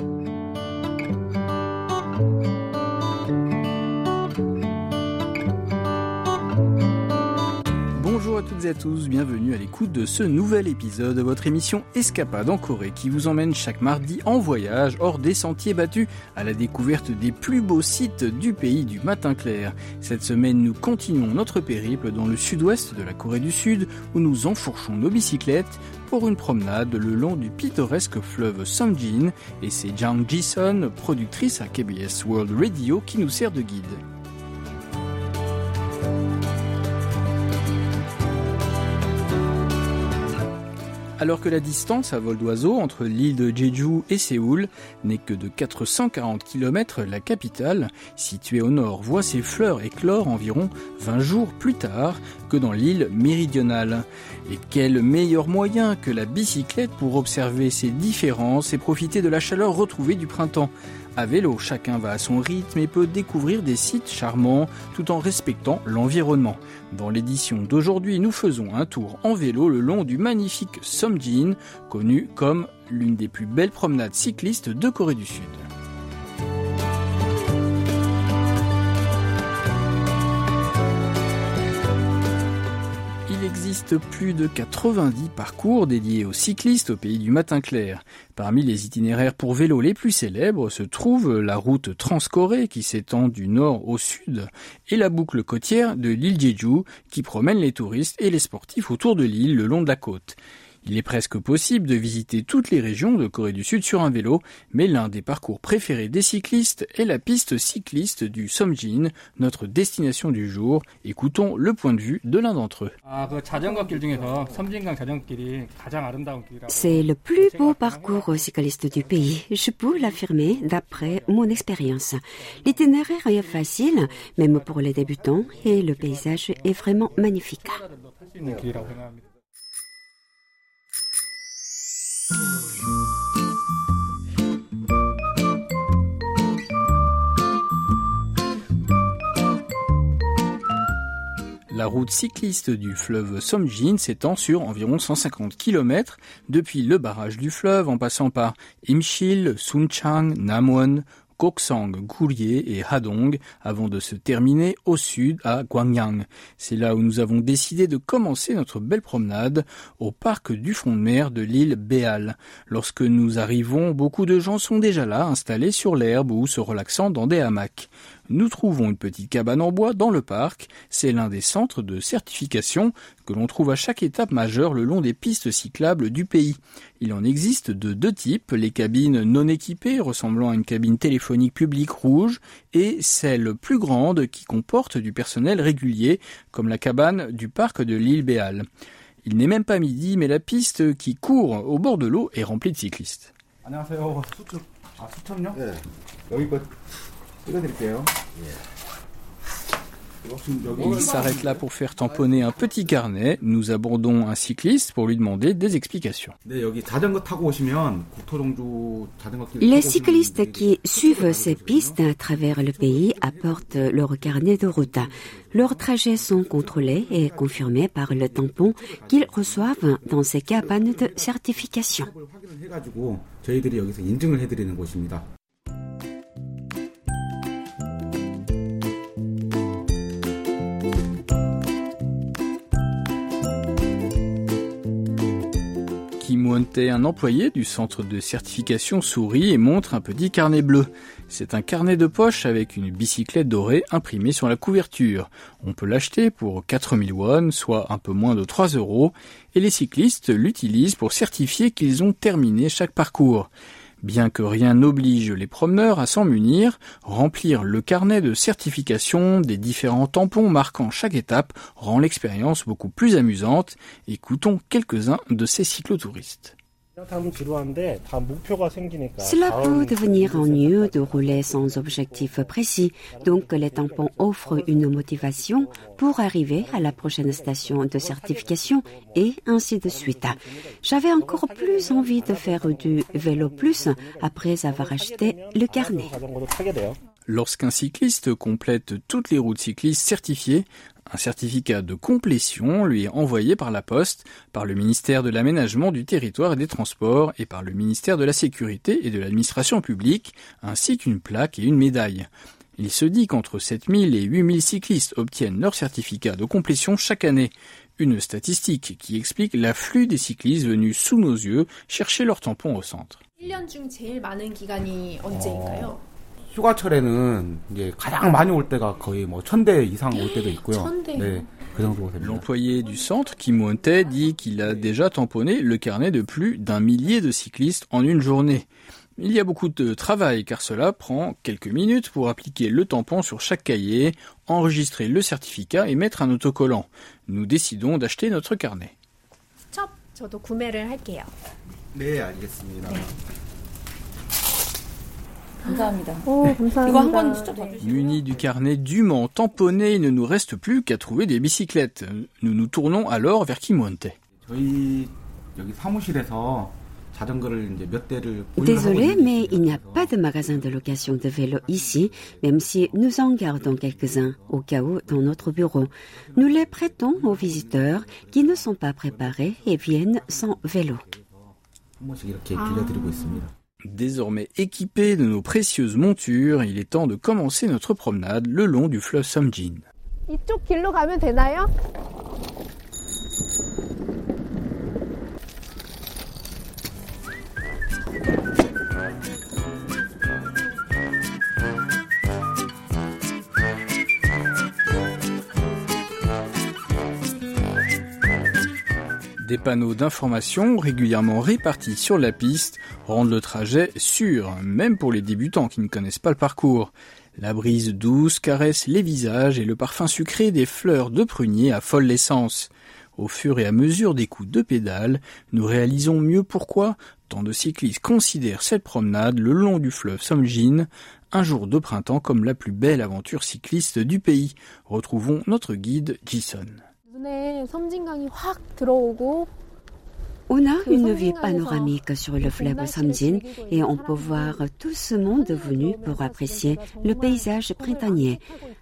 Thank you. Toutes et à tous, bienvenue à l'écoute de ce nouvel épisode de votre émission Escapade en Corée qui vous emmène chaque mardi en voyage hors des sentiers battus à la découverte des plus beaux sites du pays du matin clair. Cette semaine, nous continuons notre périple dans le sud-ouest de la Corée du Sud où nous enfourchons nos bicyclettes pour une promenade le long du pittoresque fleuve Songjin et c'est Jang Ji-sun, productrice à KBS World Radio qui nous sert de guide. Alors que la distance à vol d'oiseau entre l'île de Jeju et Séoul n'est que de 440 km, la capitale, située au nord, voit ses fleurs éclore environ 20 jours plus tard que dans l'île méridionale. Et quel meilleur moyen que la bicyclette pour observer ces différences et profiter de la chaleur retrouvée du printemps? À vélo, chacun va à son rythme et peut découvrir des sites charmants tout en respectant l'environnement. Dans l'édition d'aujourd'hui, nous faisons un tour en vélo le long du magnifique Somjin, connu comme l'une des plus belles promenades cyclistes de Corée du Sud. Plus de 90 parcours dédiés aux cyclistes au pays du matin clair. Parmi les itinéraires pour vélo les plus célèbres se trouve la route Transcorée qui s'étend du nord au sud et la boucle côtière de l'île Jeju qui promène les touristes et les sportifs autour de l'île le long de la côte. Il est presque possible de visiter toutes les régions de Corée du Sud sur un vélo, mais l'un des parcours préférés des cyclistes est la piste cycliste du Somjin, notre destination du jour. Écoutons le point de vue de l'un d'entre eux. C'est le plus beau parcours cycliste du pays, je peux l'affirmer d'après mon expérience. L'itinéraire est facile, même pour les débutants, et le paysage est vraiment magnifique. La route cycliste du fleuve Somjin s'étend sur environ 150 km depuis le barrage du fleuve en passant par Imchil, Sunchang, Namwon, Koksang, Gourier et Hadong avant de se terminer au sud à Gwangyang. C'est là où nous avons décidé de commencer notre belle promenade au parc du front de mer de l'île Béal. Lorsque nous arrivons, beaucoup de gens sont déjà là, installés sur l'herbe ou se relaxant dans des hamacs nous trouvons une petite cabane en bois dans le parc. C'est l'un des centres de certification que l'on trouve à chaque étape majeure le long des pistes cyclables du pays. Il en existe de deux types, les cabines non équipées ressemblant à une cabine téléphonique publique rouge et celle plus grande qui comporte du personnel régulier comme la cabane du parc de l'île Béal. Il n'est même pas midi mais la piste qui court au bord de l'eau est remplie de cyclistes. Il s'arrête là pour faire tamponner un petit carnet. Nous abordons un cycliste pour lui demander des explications. Les cyclistes qui suivent ces pistes à travers le pays apportent leur carnet de route. Leurs trajets sont contrôlés et confirmés par le tampon qu'ils reçoivent dans ces cabanes de certification. Un employé du centre de certification sourit et montre un petit carnet bleu. C'est un carnet de poche avec une bicyclette dorée imprimée sur la couverture. On peut l'acheter pour 4000 won, soit un peu moins de 3 euros, et les cyclistes l'utilisent pour certifier qu'ils ont terminé chaque parcours. Bien que rien n'oblige les promeneurs à s'en munir, remplir le carnet de certification des différents tampons marquant chaque étape rend l'expérience beaucoup plus amusante. Écoutons quelques-uns de ces cyclotouristes. Cela peut devenir ennuyeux de rouler sans objectif précis, donc les tampons offrent une motivation pour arriver à la prochaine station de certification et ainsi de suite. J'avais encore plus envie de faire du vélo plus après avoir acheté le carnet. Lorsqu'un cycliste complète toutes les routes cyclistes certifiées, un certificat de complétion lui est envoyé par la poste, par le ministère de l'Aménagement du Territoire et des Transports et par le ministère de la Sécurité et de l'Administration publique, ainsi qu'une plaque et une médaille. Il se dit qu'entre 7000 et 8000 cyclistes obtiennent leur certificat de complétion chaque année. Une statistique qui explique l'afflux des cyclistes venus sous nos yeux chercher leur tampon au centre. L'employé du centre, Kim won dit qu'il a déjà tamponné le carnet de plus d'un millier de cyclistes en une journée. Il y a beaucoup de travail car cela prend quelques minutes pour appliquer le tampon sur chaque cahier, enregistrer le certificat et mettre un autocollant. Nous décidons d'acheter notre carnet. Muni du carnet dûment tamponné, il ne nous reste plus qu'à trouver des bicyclettes. Nous nous tournons alors vers Kimonte. Désolé, mais il n'y a pas de magasin de location de vélo ici, même si nous en gardons quelques-uns au cas où dans notre bureau. Nous les prêtons aux visiteurs qui ne sont pas préparés et viennent sans vélo. Désormais équipés de nos précieuses montures, il est temps de commencer notre promenade le long du fleuve Somjin. Des panneaux d'information régulièrement répartis sur la piste rendent le trajet sûr, même pour les débutants qui ne connaissent pas le parcours. La brise douce caresse les visages et le parfum sucré des fleurs de prunier affole l'essence. Au fur et à mesure des coups de pédale, nous réalisons mieux pourquoi tant de cyclistes considèrent cette promenade le long du fleuve Somjin un jour de printemps comme la plus belle aventure cycliste du pays. Retrouvons notre guide Jason. On a une vue panoramique sur le fleuve Samjin et on peut voir tout ce monde venu pour apprécier le paysage printanier.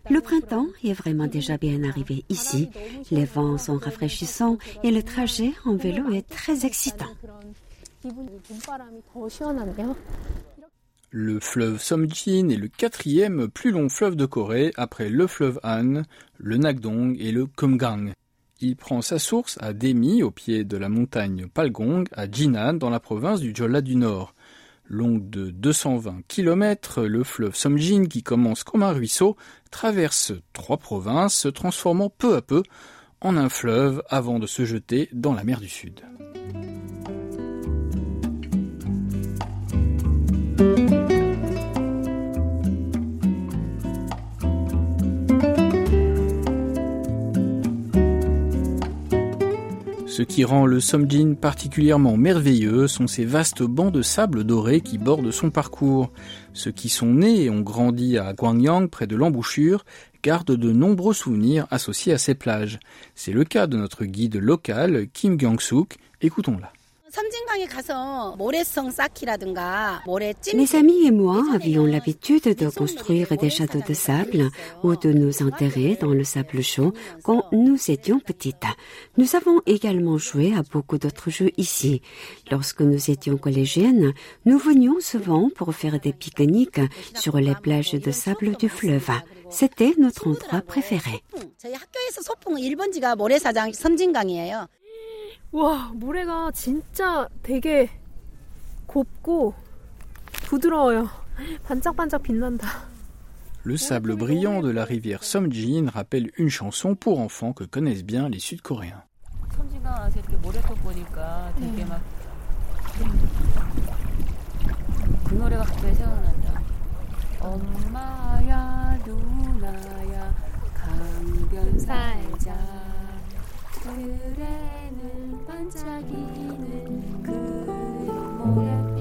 Le printemps est vraiment déjà bien arrivé ici. Les vents sont rafraîchissants et le trajet en vélo est très excitant. Le fleuve Somjin est le quatrième plus long fleuve de Corée après le fleuve Han, le Nakdong et le Kumgang. Il prend sa source à Demi, au pied de la montagne Palgong, à Jinan, dans la province du Jeolla du Nord. Long de 220 km, le fleuve Somjin, qui commence comme un ruisseau, traverse trois provinces, se transformant peu à peu en un fleuve avant de se jeter dans la mer du Sud. Ce qui rend le Somjin particulièrement merveilleux sont ces vastes bancs de sable doré qui bordent son parcours. Ceux qui sont nés et ont grandi à Gwangyang, près de l'embouchure, gardent de nombreux souvenirs associés à ces plages. C'est le cas de notre guide local, Kim Gyang-suk. Écoutons-la. Mes amis et moi avions l'habitude de construire des châteaux de sable ou de nous enterrer dans le sable chaud quand nous étions petites. Nous avons également joué à beaucoup d'autres jeux ici. Lorsque nous étions collégiennes, nous venions souvent pour faire des pique-niques sur les plages de sable du fleuve. C'était notre endroit préféré. 와, 모래가 진짜 되게 곱고 부드러워요. 반짝반짝 빛난다. Le sable brillant de la rivière Somjin rappelle une chanson pour enfants que connaissent bien les Sud-Coréens. 그. 엄마야 누나야 강변 살자 그래는 반짝이는 그 모래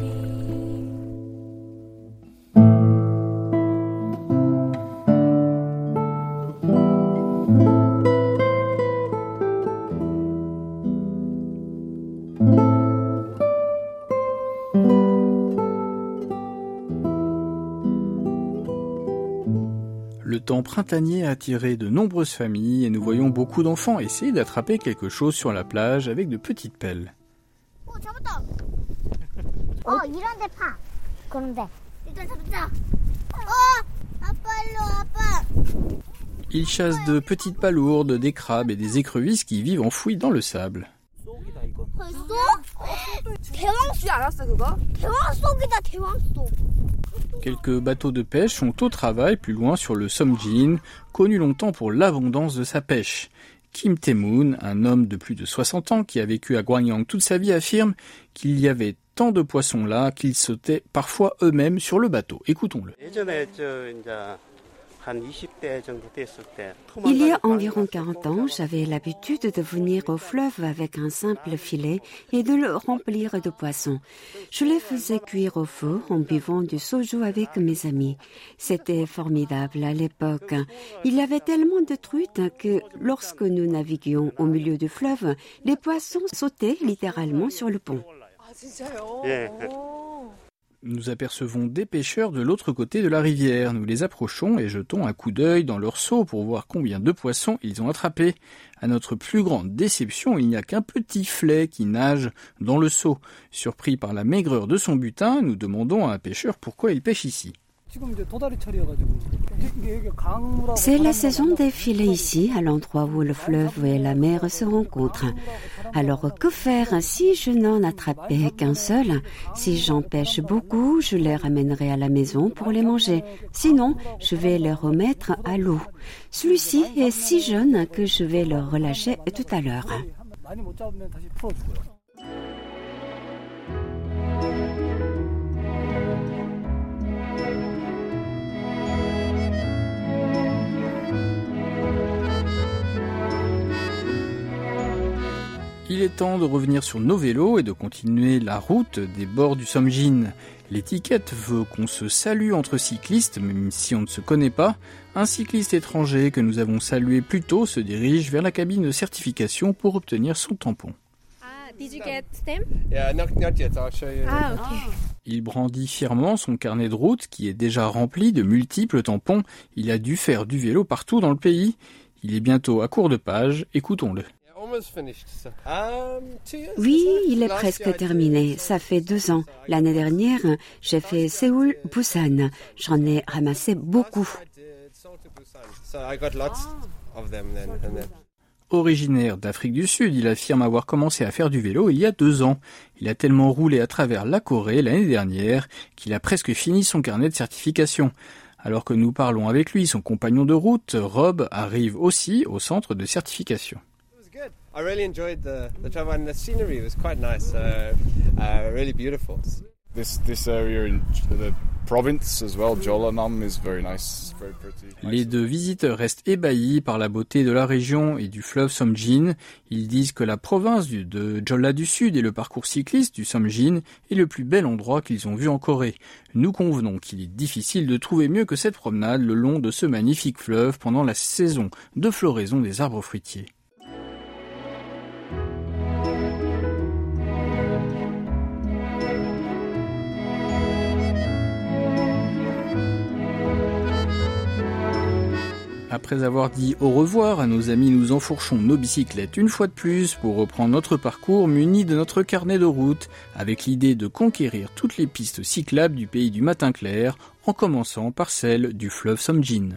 temps printanier a attiré de nombreuses familles et nous voyons beaucoup d'enfants essayer d'attraper quelque chose sur la plage avec de petites pelles. Ils chassent de petites palourdes, des crabes et des écrevisses qui vivent enfouis dans le sable. Quelques bateaux de pêche sont au travail plus loin sur le Somjin, connu longtemps pour l'abondance de sa pêche. Kim Tae-moon, un homme de plus de 60 ans qui a vécu à Gwangyang toute sa vie, affirme qu'il y avait tant de poissons là qu'ils sautaient parfois eux-mêmes sur le bateau. Écoutons-le. Il y a environ 40 ans, j'avais l'habitude de venir au fleuve avec un simple filet et de le remplir de poissons. Je les faisais cuire au feu en buvant du soju avec mes amis. C'était formidable à l'époque. Il y avait tellement de truites que lorsque nous naviguions au milieu du fleuve, les poissons sautaient littéralement sur le pont. Nous apercevons des pêcheurs de l'autre côté de la rivière. Nous les approchons et jetons un coup d'œil dans leur seau pour voir combien de poissons ils ont attrapés. À notre plus grande déception, il n'y a qu'un petit flet qui nage dans le seau. Surpris par la maigreur de son butin, nous demandons à un pêcheur pourquoi il pêche ici. C'est la saison des filets ici, à l'endroit où le fleuve et la mer se rencontrent. Alors que faire si je n'en attrapais qu'un seul? Si j'en pêche beaucoup, je les ramènerai à la maison pour les manger. Sinon, je vais les remettre à l'eau. Celui-ci est si jeune que je vais le relâcher tout à l'heure. Est temps de revenir sur nos vélos et de continuer la route des bords du Somjin. L'étiquette veut qu'on se salue entre cyclistes, même si on ne se connaît pas. Un cycliste étranger que nous avons salué plus tôt se dirige vers la cabine de certification pour obtenir son tampon. Il brandit fièrement son carnet de route qui est déjà rempli de multiples tampons. Il a dû faire du vélo partout dans le pays. Il est bientôt à court de page, écoutons-le. Um, oui, il est presque terminé. Ça fait deux ans. L'année dernière, j'ai fait Séoul-Busan. J'en ai ramassé beaucoup. Originaire d'Afrique du Sud, il affirme avoir commencé à faire du vélo il y a deux ans. Il a tellement roulé à travers la Corée l'année dernière qu'il a presque fini son carnet de certification. Alors que nous parlons avec lui, son compagnon de route, Rob, arrive aussi au centre de certification. I really enjoyed the, the travel and the scenery was quite nice, uh, uh, really beautiful. This, this area in the province as well, Jolanam, is very nice, very pretty. Les deux visiteurs restent ébahis par la beauté de la région et du fleuve Somjin. Ils disent que la province de Jolla du Sud et le parcours cycliste du Somjin est le plus bel endroit qu'ils ont vu en Corée. Nous convenons qu'il est difficile de trouver mieux que cette promenade le long de ce magnifique fleuve pendant la saison de floraison des arbres fruitiers. Après avoir dit au revoir à nos amis, nous enfourchons nos bicyclettes une fois de plus pour reprendre notre parcours muni de notre carnet de route avec l'idée de conquérir toutes les pistes cyclables du pays du matin clair en commençant par celle du fleuve Somjin.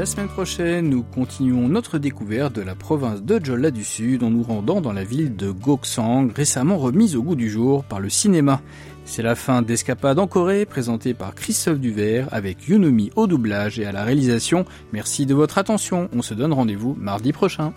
La semaine prochaine, nous continuons notre découverte de la province de Jolla du Sud en nous rendant dans la ville de Goksang, récemment remise au goût du jour par le cinéma. C'est la fin d'Escapade en Corée, présentée par Christophe Duvert avec Yunomi au doublage et à la réalisation. Merci de votre attention. On se donne rendez-vous mardi prochain.